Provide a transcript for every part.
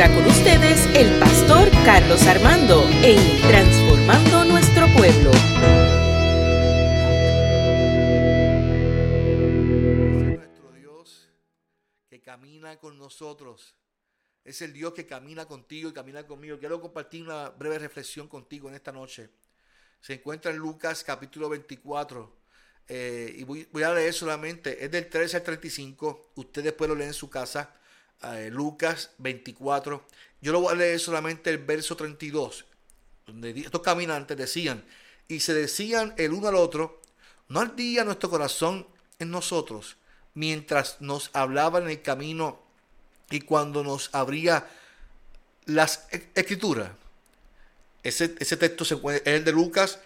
Ahora con ustedes el pastor Carlos Armando en Transformando Nuestro Pueblo. Nuestro Dios que camina con nosotros. Es el Dios que camina contigo y camina conmigo. Quiero compartir una breve reflexión contigo en esta noche. Se encuentra en Lucas capítulo 24. eh, y voy, voy a leer solamente, es del 13 al 35. Usted después lo lee en su casa. Eh, Lucas 24. Yo lo voy a leer solamente el verso 32. Donde estos caminantes decían, y se decían el uno al otro, no ardía nuestro corazón en nosotros mientras nos hablaba en el camino y cuando nos abría las e- escrituras. Ese, ese texto se es el de Lucas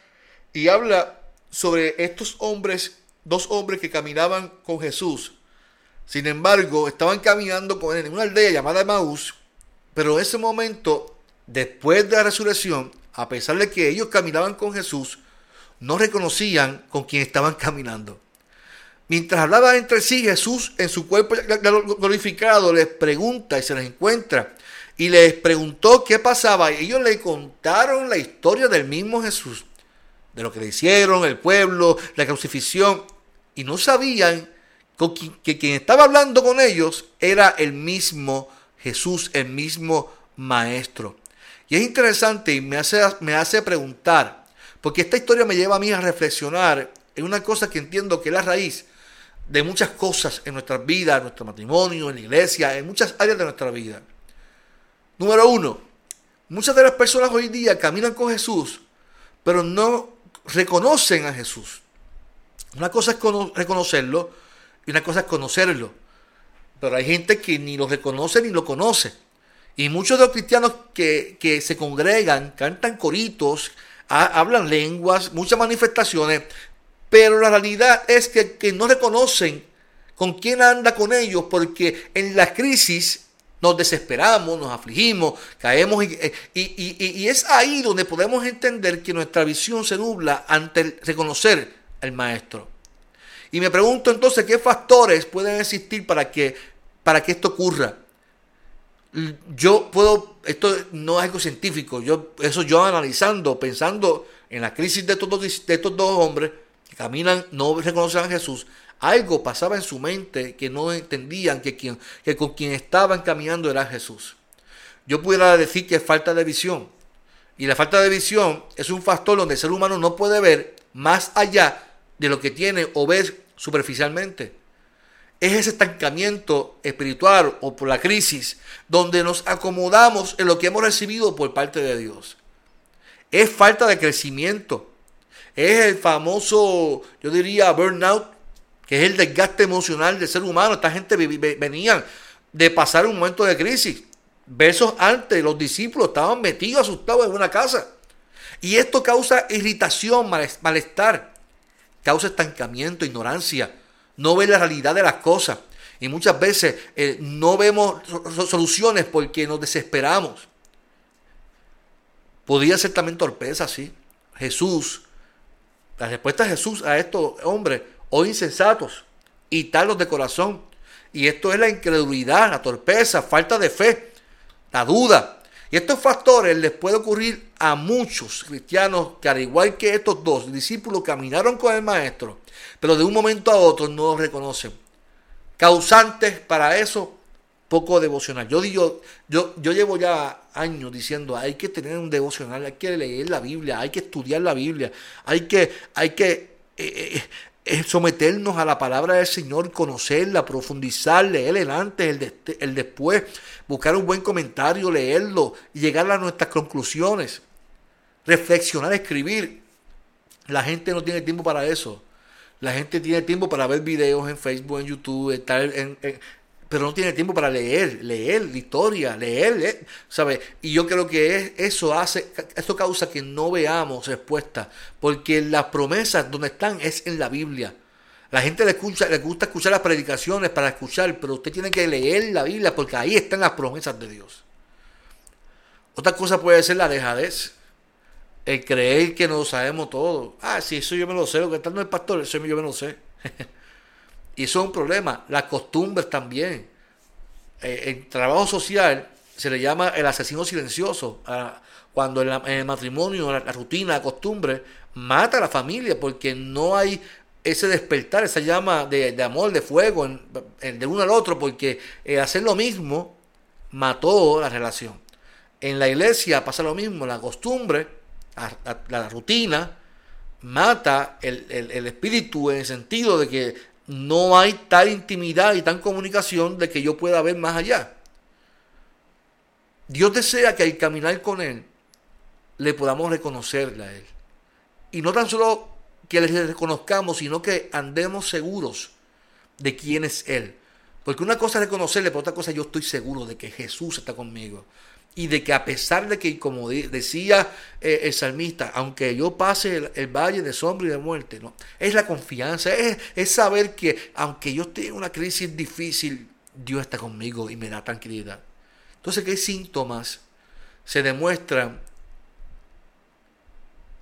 y habla sobre estos hombres, dos hombres que caminaban con Jesús. Sin embargo, estaban caminando con él en una aldea llamada Maús, pero en ese momento, después de la resurrección, a pesar de que ellos caminaban con Jesús, no reconocían con quién estaban caminando. Mientras hablaban entre sí, Jesús en su cuerpo glorificado les pregunta y se les encuentra y les preguntó qué pasaba. Y ellos le contaron la historia del mismo Jesús, de lo que le hicieron, el pueblo, la crucifixión, y no sabían que quien estaba hablando con ellos era el mismo Jesús, el mismo Maestro. Y es interesante y me hace, me hace preguntar, porque esta historia me lleva a mí a reflexionar en una cosa que entiendo que es la raíz de muchas cosas en nuestras vidas, en nuestro matrimonio, en la iglesia, en muchas áreas de nuestra vida. Número uno, muchas de las personas hoy día caminan con Jesús, pero no reconocen a Jesús. Una cosa es cono- reconocerlo y una cosa es conocerlo. Pero hay gente que ni lo reconoce ni lo conoce. Y muchos de los cristianos que, que se congregan, cantan coritos, ha- hablan lenguas, muchas manifestaciones, pero la realidad es que, que no reconocen con quién anda con ellos, porque en la crisis nos desesperamos, nos afligimos, caemos y, y- y- y- y es ahí donde podemos entender que nuestra visión se nubla ante el reconocer al maestro. Y me pregunto entonces qué factores pueden existir para que, para que esto ocurra. Yo puedo, esto no es algo científico, yo, eso yo analizando, pensando en la crisis de estos dos, de estos dos hombres que caminan, no reconocen a Jesús, algo pasaba en su mente que no entendían que, que con quien estaban caminando era Jesús. Yo pudiera decir que es falta de visión. Y la falta de visión es un factor donde el ser humano no puede ver más allá de lo que tiene o ver superficialmente. Es ese estancamiento espiritual o por la crisis donde nos acomodamos en lo que hemos recibido por parte de Dios. Es falta de crecimiento. Es el famoso, yo diría, burnout, que es el desgaste emocional del ser humano. Esta gente venían de pasar un momento de crisis. Versos antes, los discípulos estaban metidos, asustados en una casa. Y esto causa irritación, males- malestar, causa estancamiento, ignorancia. No ve la realidad de las cosas. Y muchas veces eh, no vemos so- so- soluciones porque nos desesperamos. Podría ser también torpeza, sí. Jesús, la respuesta de Jesús a estos hombres, o insensatos y talos de corazón. Y esto es la incredulidad, la torpeza, falta de fe, la duda. Y estos factores les puede ocurrir a muchos cristianos que al igual que estos dos discípulos caminaron con el maestro, pero de un momento a otro no lo reconocen. Causantes para eso, poco devocional. Yo digo, yo, yo llevo ya años diciendo, hay que tener un devocional, hay que leer la Biblia, hay que estudiar la Biblia, hay que, hay que eh, eh, someternos a la palabra del Señor, conocerla, profundizar, leer el antes, el, el después, buscar un buen comentario, leerlo y llegar a nuestras conclusiones, reflexionar, escribir. La gente no tiene tiempo para eso. La gente tiene tiempo para ver videos en Facebook, en YouTube, estar pero no tiene tiempo para leer, leer historia, leer, leer. Y yo creo que es- eso hace, esto causa que no veamos respuesta, porque las promesas donde están es en la Biblia. La gente le, escucha, le gusta escuchar las predicaciones para escuchar, pero usted tiene que leer la Biblia porque ahí están las promesas de Dios. Otra cosa puede ser la dejadez. El creer que no sabemos todo. Ah, sí, eso yo me lo sé. Lo que está no el pastor, eso yo me lo sé. y eso es un problema. Las costumbres también. Eh, el trabajo social se le llama el asesino silencioso. Cuando en, el matrimonio, la, rutina, la costumbre, mata a la familia porque no hay ese despertar, esa llama de, amor, de fuego, de uno al otro, porque eh, hacer lo mismo mató la relación. En la iglesia pasa lo mismo, la costumbre, la, rutina, mata el, el, espíritu en el sentido de que no hay tal intimidad y tan comunicación de que yo pueda ver más allá. Dios desea que al caminar con Él le podamos reconocerle a Él. Y no tan solo que le reconozcamos, sino que andemos seguros de quién es Él. Porque una cosa es reconocerle, pero otra cosa yo estoy seguro de que Jesús está conmigo. Y de que a pesar de que, como decía eh, el salmista, aunque yo pase el, valle de sombra y de muerte, ¿no? es la confianza, es, es saber que aunque yo esté en una crisis difícil, Dios está conmigo y me da tranquilidad. Entonces, ¿qué síntomas se demuestran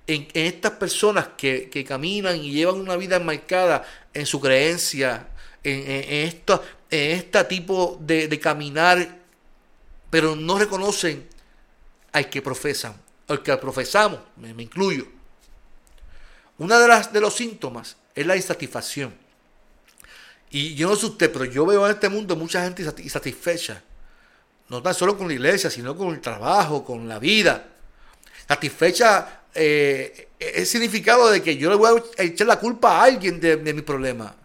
en, estas personas que, caminan y llevan una vida enmarcada en su creencia, en, en, en este tipo de, caminar, pero no reconocen al que profesan, al que profesamos, me, incluyo. Una de, las, de los síntomas es la insatisfacción. Y yo no sé usted, pero yo veo en este mundo mucha gente insatisfecha no tan solo con la iglesia, sino con el trabajo, con la vida. Satisfecha eh, es significado de que yo le voy a echar la culpa a alguien de, mi problema.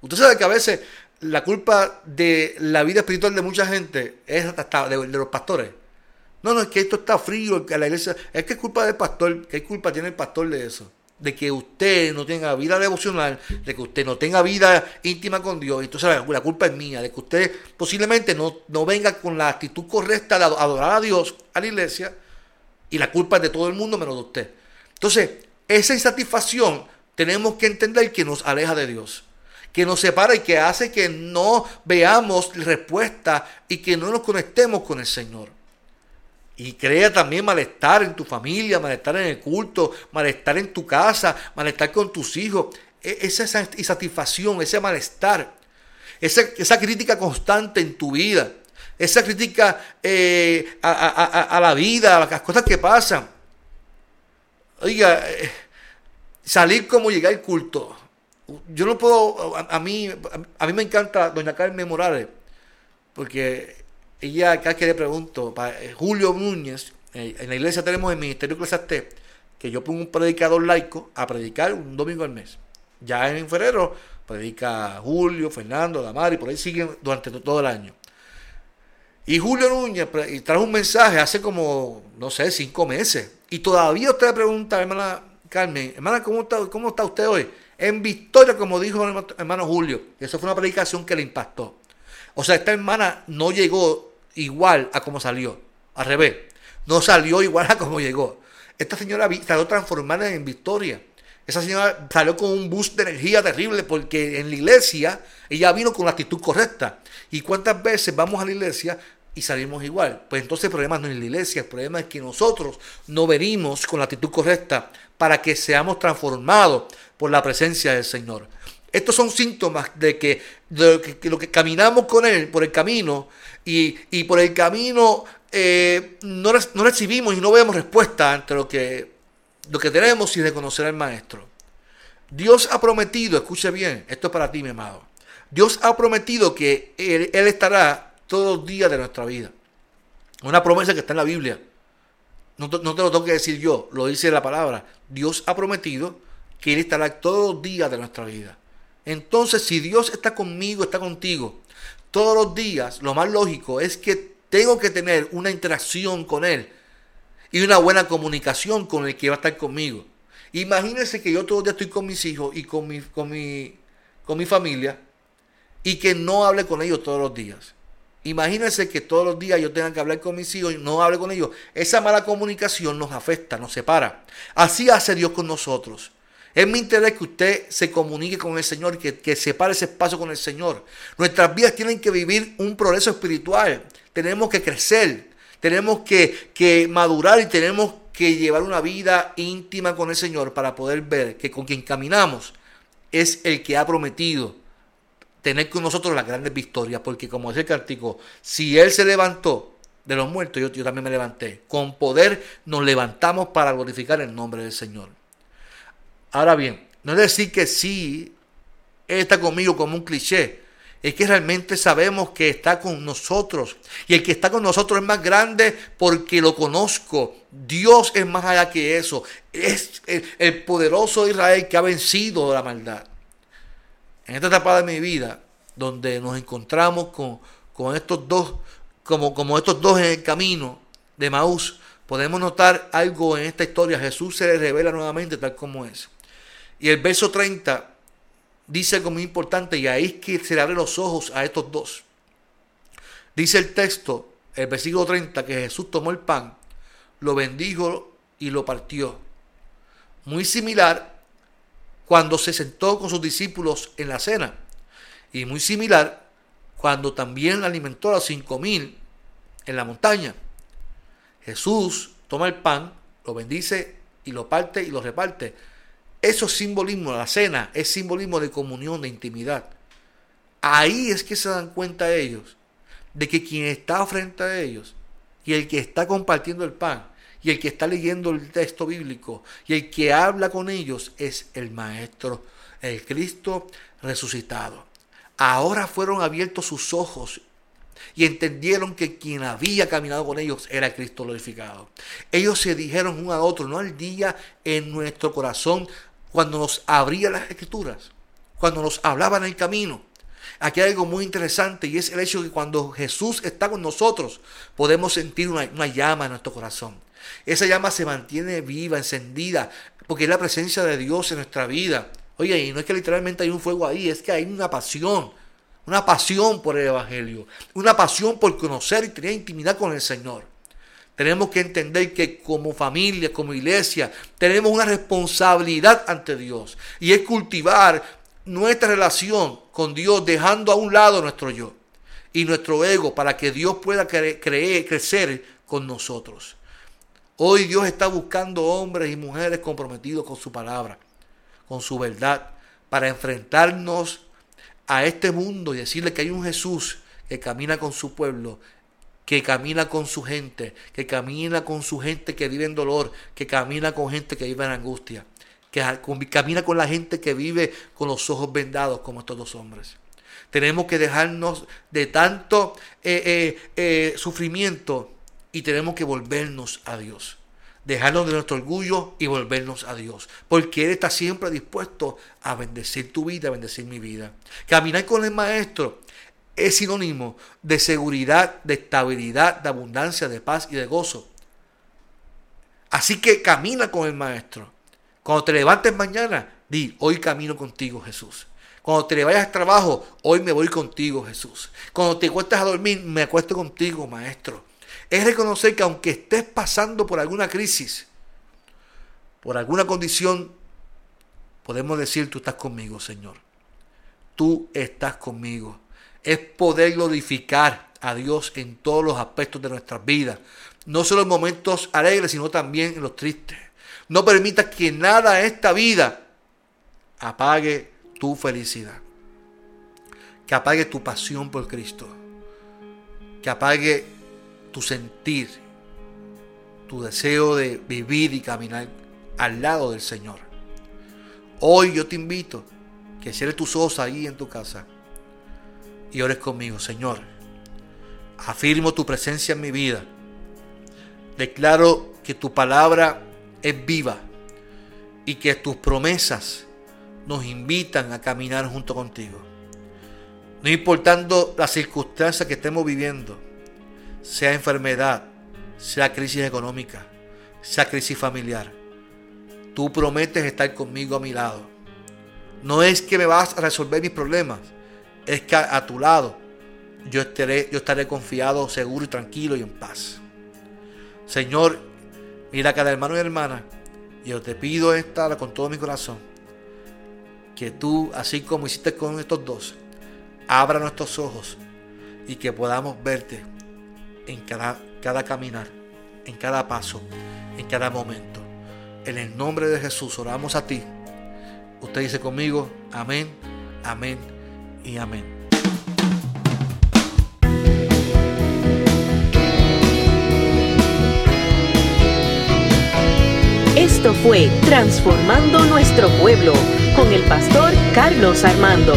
Usted sabe que a veces la culpa de la vida espiritual de mucha gente es hasta de, los pastores. No, no, es que esto está frío, que la iglesia, es que es culpa del pastor, ¿qué culpa tiene el pastor de eso? de que usted no tenga vida devocional, de que usted no tenga vida íntima con Dios, entonces la, culpa es mía, de que usted posiblemente no, no venga con la actitud correcta de adorar a Dios, a la iglesia, y la culpa es de todo el mundo menos de usted. Entonces, esa insatisfacción tenemos que entender que nos aleja de Dios, que nos separa y que hace que no veamos respuesta y que no nos conectemos con el Señor. Y crea también malestar en tu familia, malestar en el culto, malestar en tu casa, malestar con tus hijos. E, esa insatisfacción, ese malestar, esa, crítica constante en tu vida, esa crítica eh, a, la vida, a las cosas que pasan. Oiga, eh, salir como llegar al culto. Yo no puedo, a, mí, a mí me encanta doña Carmen Morales, porque ella acá que le pregunto, para eh, Julio Núñez, eh, en la iglesia tenemos el Ministerio Eclesiastés, que yo pongo un predicador laico a predicar un domingo al mes. Ya en febrero predica Julio, Fernando, Damari, por ahí siguen durante todo el año. Y Julio Núñez trajo un mensaje hace como, no sé, cinco meses. Y todavía usted le pregunta, hermana Carmen, hermana, ¿cómo está, cómo está usted hoy? En victoria, como dijo el hermano Julio. Eso fue una predicación que le impactó. O sea, esta hermana no llegó igual a como salió. Al revés. No salió igual a como llegó. Esta señora salió transformada en victoria. Esa señora salió con un boost de energía terrible porque en la iglesia ella vino con la actitud correcta. ¿Y cuántas veces vamos a la iglesia y salimos igual? Pues entonces el problema no es la iglesia, el problema es que nosotros no venimos con la actitud correcta para que seamos transformados por la presencia del Señor. Estos son síntomas de que, de lo que caminamos con Él por el camino y, por el camino eh, no, no, recibimos y no vemos respuesta ante lo que, lo que tenemos sin reconocer al Maestro. Dios ha prometido, escuche bien, esto es para ti, mi amado. Dios ha prometido que él estará todos los días de nuestra vida. Una promesa que está en la Biblia. No, te lo tengo que decir yo, lo dice la palabra. Dios ha prometido que Él estará todos los días de nuestra vida. Entonces, si Dios está conmigo, está contigo, todos los días, lo más lógico es que tengo que tener una interacción con Él y una buena comunicación con el que va a estar conmigo. Imagínense que yo todos los días estoy con mis hijos y con mi, con mi, con mi familia y que no hable con ellos todos los días. Imagínense que todos los días yo tenga que hablar con mis hijos y no hable con ellos. Esa mala comunicación nos afecta, nos separa. Así hace Dios con nosotros. Es mi interés que usted se comunique con el Señor, que, que separe ese espacio con el Señor. Nuestras vidas tienen que vivir un progreso espiritual. Tenemos que crecer, tenemos que, que madurar y tenemos que llevar una vida íntima con el Señor para poder ver que con quien caminamos es el que ha prometido tener con nosotros las grandes victorias. Porque como dice el cántico, si Él se levantó de los muertos, yo, también me levanté. Con poder nos levantamos para glorificar el nombre del Señor. Ahora bien, no es decir que sí, está conmigo como un cliché. Es que realmente sabemos que está con nosotros. Y el que está con nosotros es más grande porque lo conozco. Dios es más allá que eso. Es el, poderoso Israel que ha vencido la maldad. En esta etapa de mi vida, donde nos encontramos con, estos dos, como, estos dos en el camino de Maús, podemos notar algo en esta historia. Jesús se le revela nuevamente tal como es. Y el verso 30 dice algo muy importante y ahí es que se le abre los ojos a estos dos. Dice el texto, el versículo 30, que Jesús tomó el pan, lo bendijo y lo partió. Muy similar cuando se sentó con sus discípulos en la cena. Y muy similar cuando también alimentó a los cinco mil en la montaña. Jesús toma el pan, lo bendice y lo parte y lo reparte. Eso es simbolismo, la cena es simbolismo de comunión, de intimidad. Ahí es que se dan cuenta ellos de que quien está frente a ellos y el que está compartiendo el pan y el que está leyendo el texto bíblico y el que habla con ellos es el Maestro, el Cristo resucitado. Ahora fueron abiertos sus ojos y entendieron que quien había caminado con ellos era Cristo glorificado. Ellos se dijeron uno a otro, no al día en nuestro corazón cuando nos abría las escrituras, cuando nos hablaba en el camino. Aquí hay algo muy interesante y es el hecho de que cuando Jesús está con nosotros podemos sentir una llama en nuestro corazón. Esa llama se mantiene viva, encendida, porque es la presencia de Dios en nuestra vida. Oye, y no es que literalmente hay un fuego ahí, es que hay una pasión, una pasión por el Evangelio, una pasión por conocer y tener intimidad con el Señor. Tenemos que entender que como familia, como iglesia, tenemos una responsabilidad ante Dios y es cultivar nuestra relación con Dios dejando a un lado nuestro yo y nuestro ego para que Dios pueda creer, crecer con nosotros. Hoy Dios está buscando hombres y mujeres comprometidos con su palabra, con su verdad, para enfrentarnos a este mundo y decirle que hay un Jesús que camina con su pueblo que camina con su gente, que camina con su gente que vive en dolor, que camina con gente que vive en angustia, que camina con la gente que vive con los ojos vendados como estos dos hombres. Tenemos que dejarnos de tanto eh, eh, eh, sufrimiento y tenemos que volvernos a Dios. Dejarnos de nuestro orgullo y volvernos a Dios. Porque Él está siempre dispuesto a bendecir tu vida, a bendecir mi vida. Caminar con el Maestro es sinónimo de seguridad, de estabilidad, de abundancia, de paz y de gozo. Así que camina con el Maestro. Cuando te levantes mañana, di, hoy camino contigo Jesús. Cuando te vayas al trabajo, hoy me voy contigo Jesús. Cuando te acuestas a dormir, me acuesto contigo Maestro. Es reconocer que aunque estés pasando por alguna crisis, por alguna condición, podemos decir, tú estás conmigo, Señor. Tú estás conmigo es poder glorificar a Dios en todos los aspectos de nuestras vidas. No solo en momentos alegres, sino también en los tristes. No permitas que nada en esta vida apague tu felicidad. Que apague tu pasión por Cristo. Que apague tu sentir, tu deseo de vivir y caminar al lado del Señor. Hoy yo te invito que cierres tus ojos ahí en tu casa y ores conmigo, Señor. Afirmo tu presencia en mi vida. Declaro que tu palabra es viva y que tus promesas nos invitan a caminar junto contigo. No importando la circunstancia que estemos viviendo, sea enfermedad, sea crisis económica, sea crisis familiar, tú prometes estar conmigo a mi lado. No es que me vas a resolver mis problemas, es que a, tu lado yo estaré, yo estaré confiado, seguro y tranquilo y en paz. Señor, mira a cada hermano y hermana, y yo te pido esta con todo mi corazón, que tú, así como hiciste con estos dos, abra nuestros ojos y que podamos verte en cada, cada caminar, en cada paso, en cada momento. En el nombre de Jesús oramos a ti. Usted dice conmigo, amén, amén y amén. Esto fue Transformando Nuestro Pueblo con el pastor Carlos Armando.